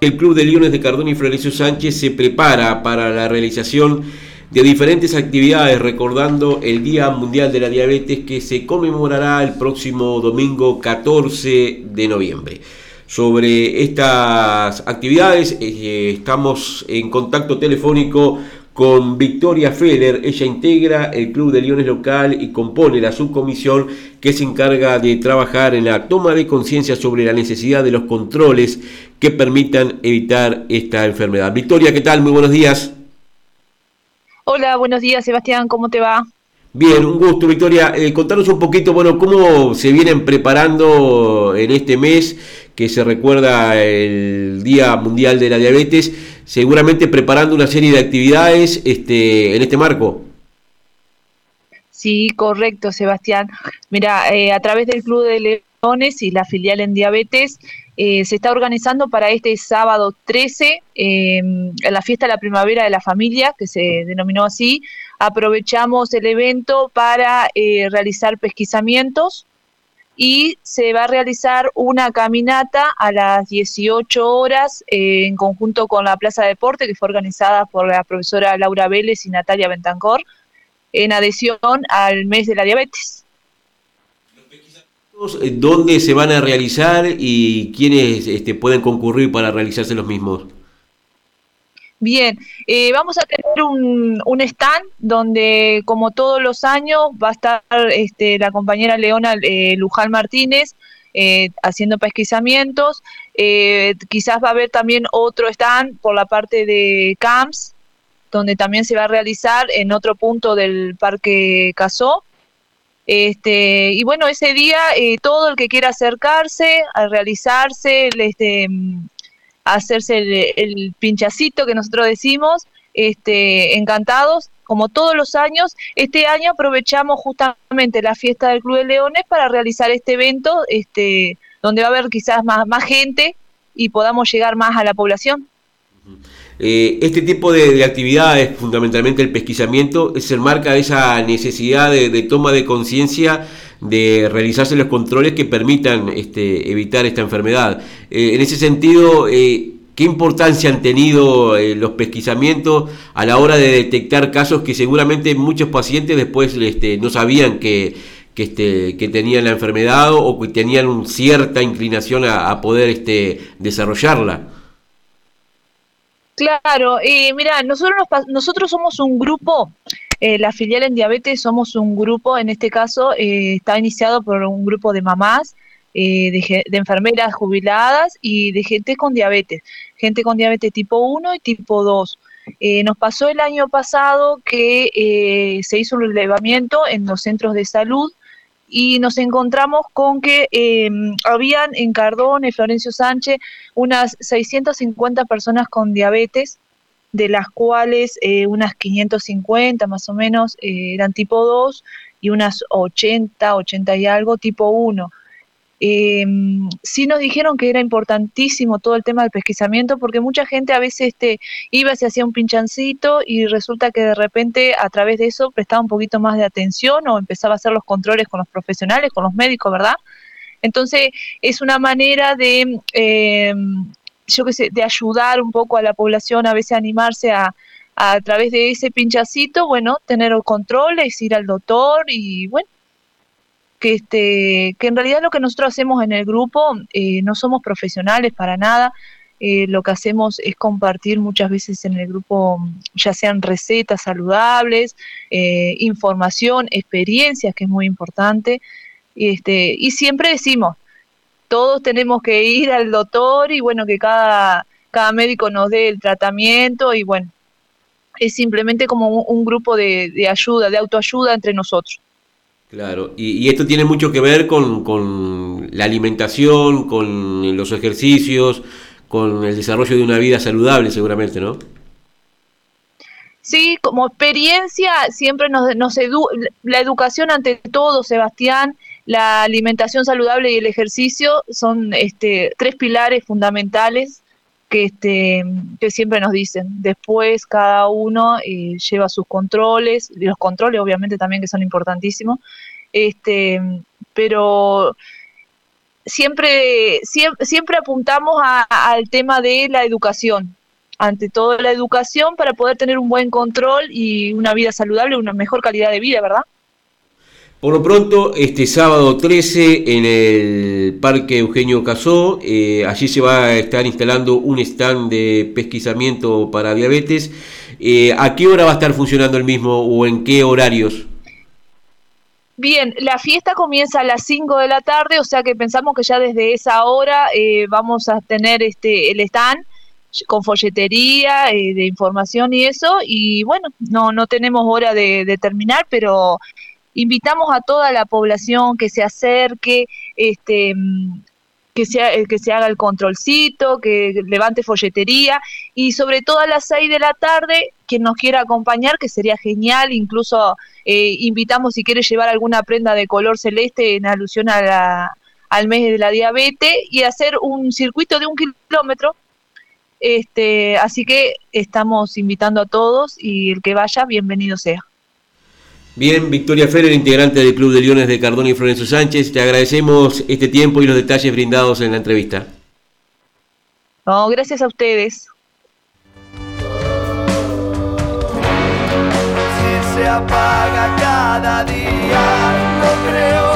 El Club de Leones de Cardón y Florencio Sánchez se prepara para la realización de diferentes actividades recordando el Día Mundial de la Diabetes que se conmemorará el próximo domingo 14 de noviembre. Sobre estas actividades eh, estamos en contacto telefónico con Victoria Feller. Ella integra el Club de Leones local y compone la subcomisión que se encarga de trabajar en la toma de conciencia sobre la necesidad de los controles que permitan evitar esta enfermedad. Victoria, ¿qué tal? Muy buenos días. Hola, buenos días, Sebastián, ¿cómo te va? Bien, un gusto, Victoria. Eh, contanos un poquito, bueno, cómo se vienen preparando en este mes que se recuerda el Día Mundial de la Diabetes, seguramente preparando una serie de actividades este, en este marco. Sí, correcto, Sebastián. Mira, eh, a través del Club de Leones y la filial en diabetes, eh, se está organizando para este sábado 13 em, la fiesta de la primavera de la familia, que se denominó así. Aprovechamos el evento para eh, realizar pesquisamientos y se va a realizar una caminata a las 18 horas eh, en conjunto con la Plaza de Deporte, que fue organizada por la profesora Laura Vélez y Natalia Bentancor, en adhesión al mes de la diabetes. Eh, ¿Dónde se van a realizar y quiénes este, pueden concurrir para realizarse los mismos? Bien, eh, vamos a tener un, un, stand donde, como todos los años, va a estar este, la compañera Leona eh, Luján Martínez haciendo pesquisamientos. quizás va a haber también otro stand por la parte de CAMS, donde también se va a realizar en otro punto del Parque Casó. Este, y bueno, ese día eh, todo el que quiera acercarse a realizarse, este, mm, hacerse el, pinchacito que nosotros decimos, este, encantados, como todos los años. Este año aprovechamos justamente la fiesta del Club de Leones para realizar este evento, este, donde va a haber quizás más gente y podamos llegar más a la población. Eh, este tipo de, actividades, fundamentalmente el pesquisamiento, se enmarca esa necesidad de, toma de conciencia de realizarse los controles que permitan este, evitar esta enfermedad. Eh, en ese sentido, eh, ¿qué importancia han tenido los pesquisamientos a la hora de detectar casos que seguramente muchos pacientes después este, no sabían que, este, que, tenían la enfermedad o que tenían cierta inclinación a, poder desarrollarla? Claro, y mira, nosotros, nosotros somos un grupo, eh, la filial en diabetes somos un grupo, en este caso eh, está iniciado por un grupo de mamás, eh, de, enfermeras jubiladas y de gente con diabetes, gente con diabetes tipo 1 y tipo 2. nos pasó el año pasado que se hizo un relevamiento en los centros de salud y nos encontramos con que em, habían en Cardón, en Florencio Sánchez, unas 650 personas con diabetes, de las cuales eh, unas 550 más o menos eh, eran tipo 2 y unas 80, 80 y algo tipo 1. Eh, sí nos dijeron que era importantísimo todo el tema del pesquisamiento porque mucha gente a veces este, iba, se hacía un pinchancito y resulta que de repente a través de eso prestaba un poquito más de atención o empezaba a hacer los controles con los profesionales, con los médicos, ¿verdad? Entonces es una manera de, eh, yo qué sé, de ayudar un poco a la población a veces a animarse a, a través de ese pinchacito, bueno, tener los controles, ir al doctor y bueno, que, este, que en realidad lo que nosotros hacemos en el grupo, eh, no somos profesionales para nada, eh, lo que hacemos es compartir muchas veces en el grupo, ya sean recetas saludables, eh, información, experiencias, que es muy importante, este, y siempre decimos, todos tenemos que ir al doctor y bueno, que cada, cada médico nos dé el tratamiento y bueno, es simplemente como un, grupo de ayuda, de autoayuda entre nosotros. Claro, y, esto tiene mucho que ver con, la alimentación, con los ejercicios, con el desarrollo de una vida saludable seguramente, ¿no? Sí, como experiencia siempre nos, nos la educación ante todo, Sebastián, la alimentación saludable y el ejercicio son este, tres pilares fundamentales que, este, que siempre nos dicen. Después cada uno eh, lleva sus controles, los controles obviamente también que son importantísimos, este, pero siempre, siempre, siempre apuntamos al tema de la educación, ante todo la educación para poder tener un buen control y una vida saludable, una mejor calidad de vida, ¿verdad? Por lo pronto, este sábado 13 en el Parque Eugenio Casó, eh, allí se va a estar instalando un stand de pesquisamiento para diabetes. Eh, ¿A qué hora va a estar funcionando el mismo o en qué horarios? Bien, la fiesta comienza a las 5 de la tarde, o sea que pensamos que ya desde esa hora eh, vamos a tener este el stand con folletería eh, de información y eso, y bueno, no, no tenemos hora de, terminar, pero invitamos a toda la población que se acerque, este, que se, que se haga el controlcito, que levante folletería y sobre todo a las 6 de la tarde, quien nos quiera acompañar, que sería genial, incluso eh, invitamos si quiere llevar alguna prenda de color celeste en alusión a la, al mes de la diabetes y hacer un circuito de un kilómetro. Este, así que estamos invitando a todos y el que vaya, bienvenido sea. Bien, Victoria Ferrer, integrante del Club de Leones de Cardón y Florencio Sánchez, te agradecemos este tiempo y los detalles brindados en la entrevista. No, gracias a ustedes. Si se apaga cada día, no creo